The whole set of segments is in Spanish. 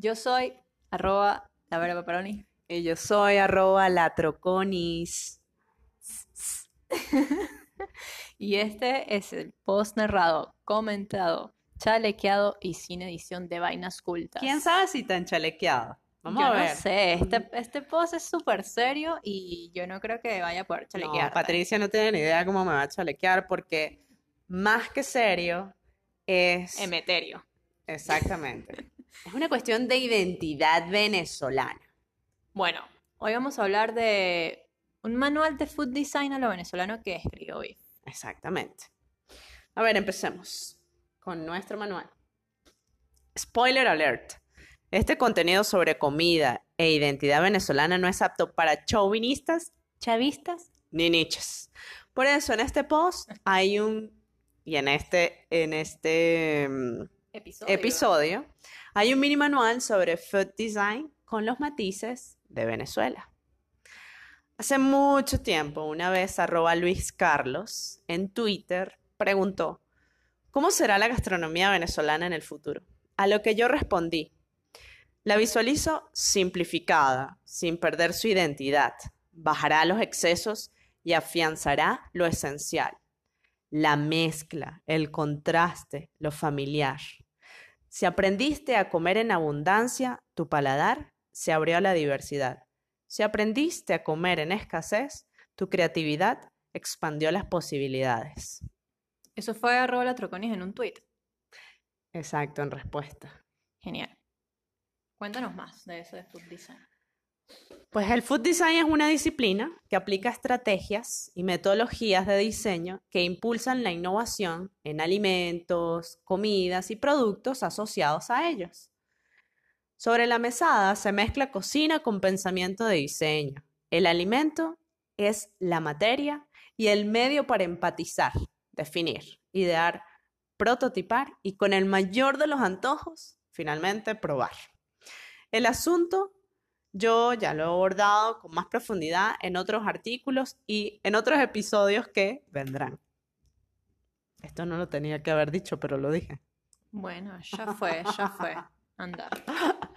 Yo soy arroba la Vera Paparoni. Y yo soy arroba latroconis. y este es el post narrado, comentado, chalequeado y sin edición de vainas cultas. ¿Quién sabe si tan chalequeado? Vamos yo a ver. no sé, este, este post es súper serio y yo no creo que vaya a poder No, chalequear. Patricia no tiene ni idea cómo me va a chalequear porque más que serio es... Emeterio. Exactamente. Es una cuestión de identidad venezolana. Bueno, hoy vamos a hablar de un manual de food design a lo venezolano que escribió hoy. Exactamente. A ver, empecemos con nuestro manual. Spoiler alert. Este contenido sobre comida e identidad venezolana no es apto para chauvinistas, chavistas ni niches. Por eso en este post hay un y en este en este mm, Episodio. episodio hay un mini manual sobre food design con los matices de Venezuela. Hace mucho tiempo, una vez arroba Luis Carlos en Twitter preguntó, ¿cómo será la gastronomía venezolana en el futuro? A lo que yo respondí, la visualizo simplificada, sin perder su identidad, bajará los excesos y afianzará lo esencial, la mezcla, el contraste, lo familiar. Si aprendiste a comer en abundancia, tu paladar se abrió a la diversidad. Si aprendiste a comer en escasez, tu creatividad expandió las posibilidades. Eso fue arroba la troconis en un tweet. Exacto, en respuesta. Genial. Cuéntanos más de eso de food design. Pues el food design es una disciplina que aplica estrategias y metodologías de diseño que impulsan la innovación en alimentos, comidas y productos asociados a ellos. Sobre la mesada se mezcla cocina con pensamiento de diseño. El alimento es la materia y el medio para empatizar, definir, idear, prototipar y con el mayor de los antojos, finalmente probar. El asunto yo ya lo he abordado con más profundidad en otros artículos y en otros episodios que vendrán. Esto no lo tenía que haber dicho, pero lo dije. Bueno, ya fue, ya fue. Anda.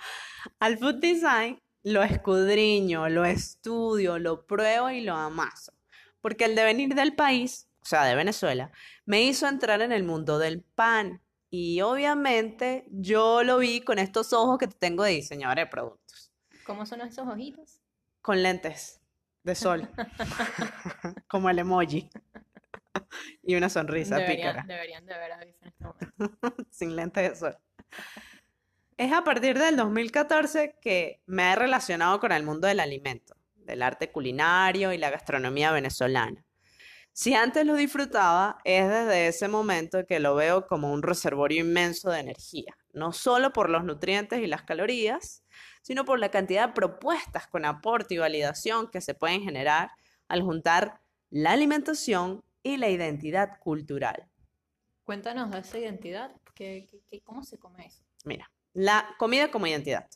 Al food design lo escudriño, lo estudio, lo pruebo y lo amaso. Porque el devenir del país, o sea, de Venezuela, me hizo entrar en el mundo del pan. Y obviamente yo lo vi con estos ojos que tengo de diseñadora de productos. ¿Cómo son esos ojitos? Con lentes de sol, como el emoji. Y una sonrisa Deberían, pícara, deberían de ver a Biff en este momento. sin lentes de sol. Es a partir del 2014 que me he relacionado con el mundo del alimento, del arte culinario y la gastronomía venezolana. Si antes lo disfrutaba, es desde ese momento que lo veo como un reservorio inmenso de energía, no solo por los nutrientes y las calorías, sino por la cantidad de propuestas con aporte y validación que se pueden generar al juntar la alimentación y la identidad cultural. Cuéntanos de esa identidad. ¿Qué, qué- qué- cómo se come eso? Mira, la comida como identidad.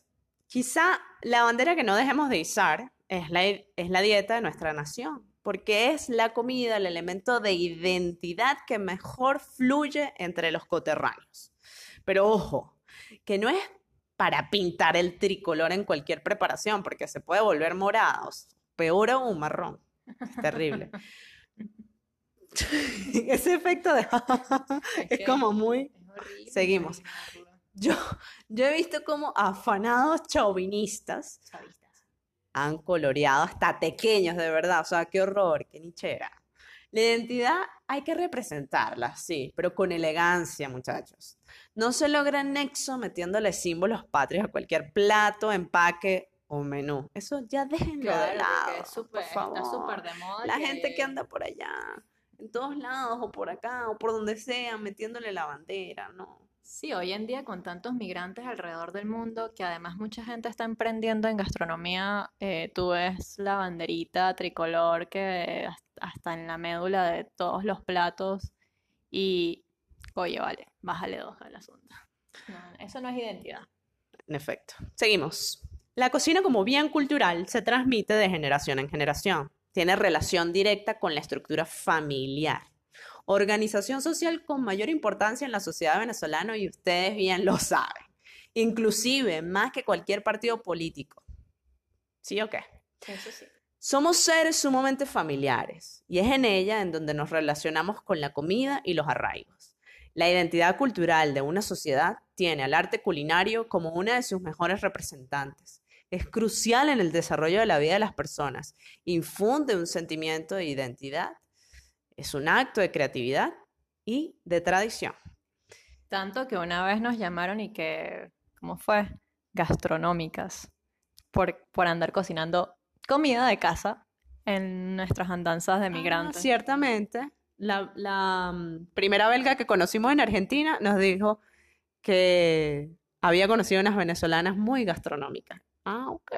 Quizá la bandera que no dejemos de izar es la, es la dieta de nuestra nación, porque es la comida, el elemento de identidad que mejor fluye entre los coterráneos. Pero ojo, que no es para pintar el tricolor en cualquier preparación, porque se puede volver morados, peor aún marrón. Es terrible. Ese efecto de... es como muy... es Seguimos. Yo, yo he visto como afanados chauvinistas Chavistas. han coloreado hasta pequeños, de verdad. O sea, qué horror, qué nichera. La identidad hay que representarla, sí, pero con elegancia, muchachos. No se logra nexo metiéndole símbolos patrios a cualquier plato, empaque o menú. Eso ya déjenlo Claro, de lado, es por favor. está súper de moda. La gente que anda por allá, en todos lados, o por acá, o por donde sea, metiéndole la bandera, no. Sí, hoy en día con tantos migrantes alrededor del mundo, que además mucha gente está emprendiendo en gastronomía, eh, tú ves la banderita tricolor que has- hasta en la médula de todos los platos y, oye, vale, bájale dos al asunto. Eso no es identidad. En efecto. Seguimos. La cocina como bien cultural se transmite de generación en generación. Tiene relación directa con la estructura familiar. Organización social con mayor importancia en la sociedad venezolana y ustedes bien lo saben. inclusive más que cualquier partido político. ¿Sí o qué? Eso sí. Somos seres sumamente familiares y es en ella en donde nos relacionamos con la comida y los arraigos. La identidad cultural de una sociedad tiene al arte culinario como una de sus mejores representantes. Es crucial en el desarrollo de la vida de las personas. Infunde un sentimiento de identidad. Es un acto de creatividad y de tradición. Tanto que una vez nos llamaron y que, ¿cómo fue? Gastronómicas, por, por andar cocinando comida de casa en nuestras andanzas de Ah, migrantes. ciertamente, la, la, mm, primera belga que conocimos en Argentina nos dijo que había conocido unas venezolanas muy gastronómicas. Ah, ok.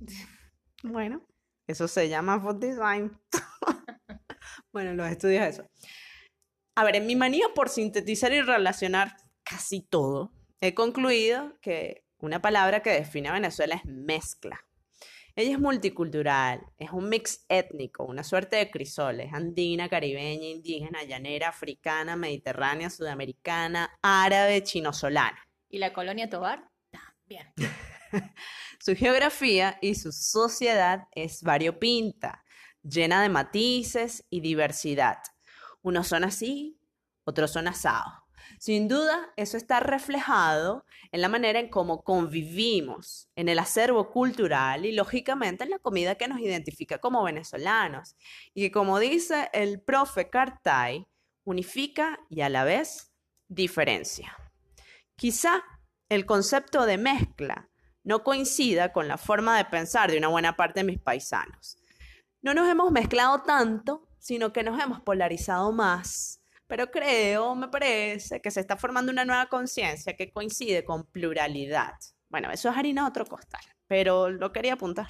Bueno, eso se llama food design. Bueno, los estudios eso. A ver, en mi manía por sintetizar y relacionar casi todo, he concluido que una palabra que define a Venezuela es mezcla. Ella es multicultural, es un mix étnico, una suerte de crisoles, andina, caribeña, indígena, llanera, africana, mediterránea, sudamericana, árabe, chinosolana. Y la colonia Tobar también. Su geografía y su sociedad es variopinta, llena de matices y diversidad. Unos son así, otros son asados. Sin duda, eso está reflejado en la manera en cómo convivimos, en el acervo cultural y, lógicamente, en la comida que nos identifica como venezolanos. Y que, como dice el profe Cartay, unifica y a la vez diferencia. Quizá el concepto de mezcla no coincida con la forma de pensar de una buena parte de mis paisanos. No nos hemos mezclado tanto, sino que nos hemos polarizado más. Pero creo, me parece, que se está formando una nueva conciencia que coincide con pluralidad. Bueno, eso es harina otro costal, pero lo quería apuntar.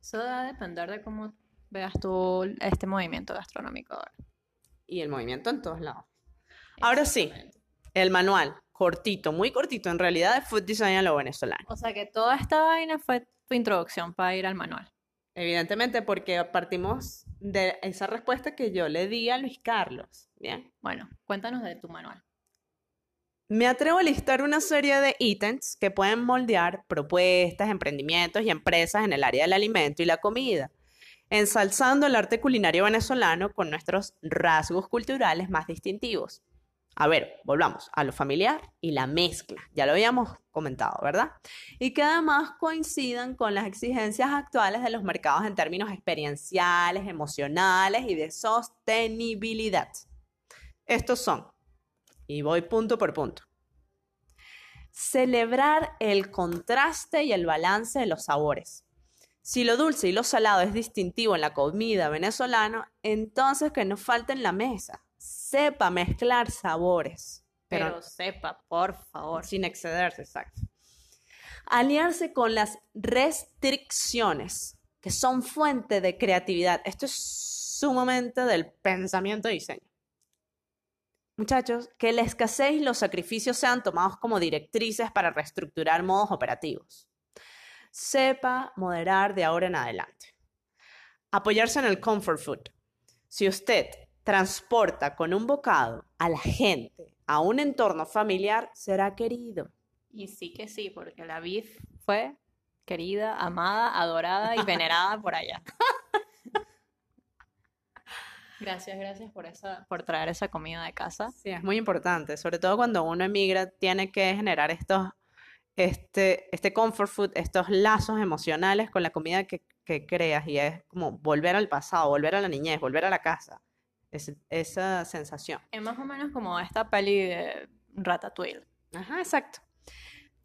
Eso va a depender de cómo veas tú este movimiento gastronómico ahora. Y el movimiento en todos lados. Ahora sí, el manual, cortito, muy cortito en realidad, de Food Design a lo venezolano. O sea que toda esta vaina fue tu introducción para ir al manual. Evidentemente, porque partimos de esa respuesta que yo le di a Luis Carlos. Bien. Bueno, cuéntanos de tu manual. Me atrevo a listar una serie de ítems que pueden moldear propuestas, emprendimientos y empresas en el área del alimento y la comida, ensalzando el arte culinario venezolano con nuestros rasgos culturales más distintivos. A ver, volvamos a lo familiar y la mezcla, ya lo habíamos comentado, ¿verdad? Y que además coincidan con las exigencias actuales de los mercados en términos experienciales, emocionales y de sostenibilidad. Estos son y voy punto por punto. Celebrar el contraste y el balance de los sabores. Si lo dulce y lo salado es distintivo en la comida venezolana, entonces que no falte en la mesa. Sepa mezclar sabores, Pero, pero, sepa, por favor. sin excederse, exacto. Aliarse con las restricciones, que son fuente de creatividad. Esto es sumamente del pensamiento y diseño. Muchachos, que la escasez y los sacrificios sean tomados como directrices para reestructurar modos operativos. Sepa moderar de ahora en adelante. Apoyarse en el comfort food. Si usted transporta con un bocado a la gente a un entorno familiar, será querido. Y sí que sí, porque la beef fue querida, amada, adorada y venerada por allá. Gracias, gracias por esa, por traer esa comida de casa. Sí, es muy importante, sobre todo cuando uno emigra, tiene que generar estos, este, este comfort food, estos lazos emocionales con la comida que, que creas y es como volver al pasado, volver a la niñez, volver a la casa, es- esa sensación. Es más o menos como esta peli de Ratatouille. Ajá, exacto.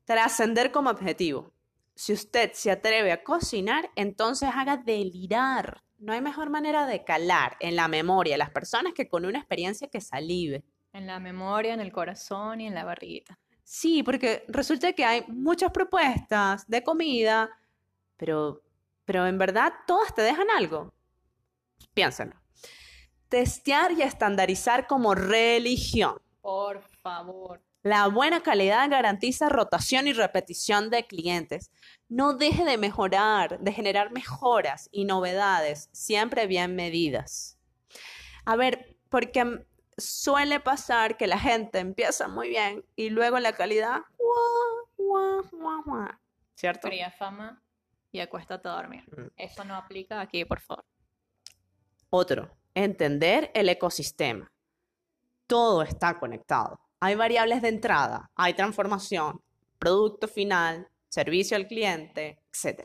Trascender como objetivo. Si usted se atreve a cocinar, entonces haga delirar. No hay mejor manera de calar en la memoria a las personas que con una experiencia que salive. En la memoria, en el corazón y en la barriguita. Sí, porque resulta que hay muchas propuestas de comida, pero, pero en verdad todas te dejan algo. Piénsalo. Testear y estandarizar como religión. Por favor. La buena calidad garantiza rotación y repetición de clientes. No deje de mejorar, de generar mejoras y novedades, siempre bien medidas. A ver, porque suele pasar que la gente empieza muy bien y luego la calidad, guau, Guau, guau, guau. ¿Cierto? Cría fama y acuéstate a dormir. Mm. Eso no aplica aquí, por favor. Otro, entender el ecosistema. Todo está conectado. Hay variables de entrada, hay transformación, producto final, servicio al cliente, etc.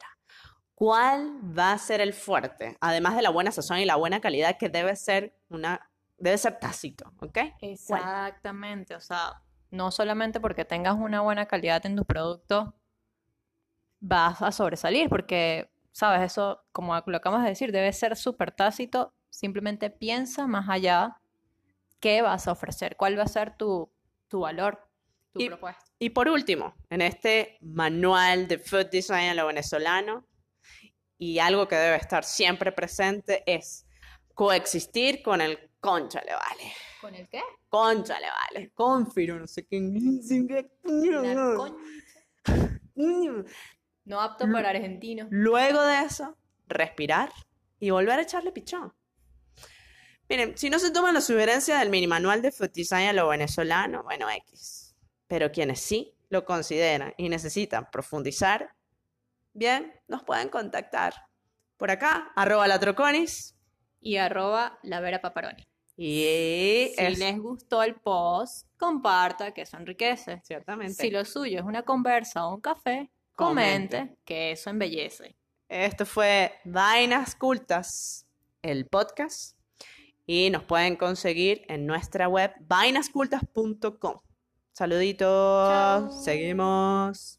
¿Cuál va a ser el fuerte? Además de la buena sazón y la buena calidad que debe ser una debe ser tácito, ¿ok? Exactamente, o sea, no solamente porque tengas una buena calidad en tu producto vas a sobresalir, porque, sabes, eso, como lo acabas de decir, debe ser súper tácito, simplemente piensa más allá qué vas a ofrecer, cuál va a ser tu, tu valor, tu Y- propuesta. Y por último, en este manual de food design a lo venezolano, y algo que debe estar siempre presente es coexistir con el concha le vale. ¿Con el qué? Concha le vale. Confiro, no sé qué. No apto para argentinos. Luego de eso, respirar y volver a echarle pichón. Miren, si no se toman la sugerencia del mini manual de food design a lo venezolano, bueno, X. Pero quienes sí lo consideran y necesitan profundizar, bien, nos pueden contactar por acá, arroba latroconis. Y arroba la Vera Paparoni. Y Si es- les gustó el post, comparta, que eso enriquece. ciertamente. Si lo suyo es una conversa o un café, Comente. comente, que eso embellece. Esto fue Vainas Cultas, el podcast. Y nos pueden conseguir en nuestra web vainascultas.com. Saluditos. Chao. Seguimos.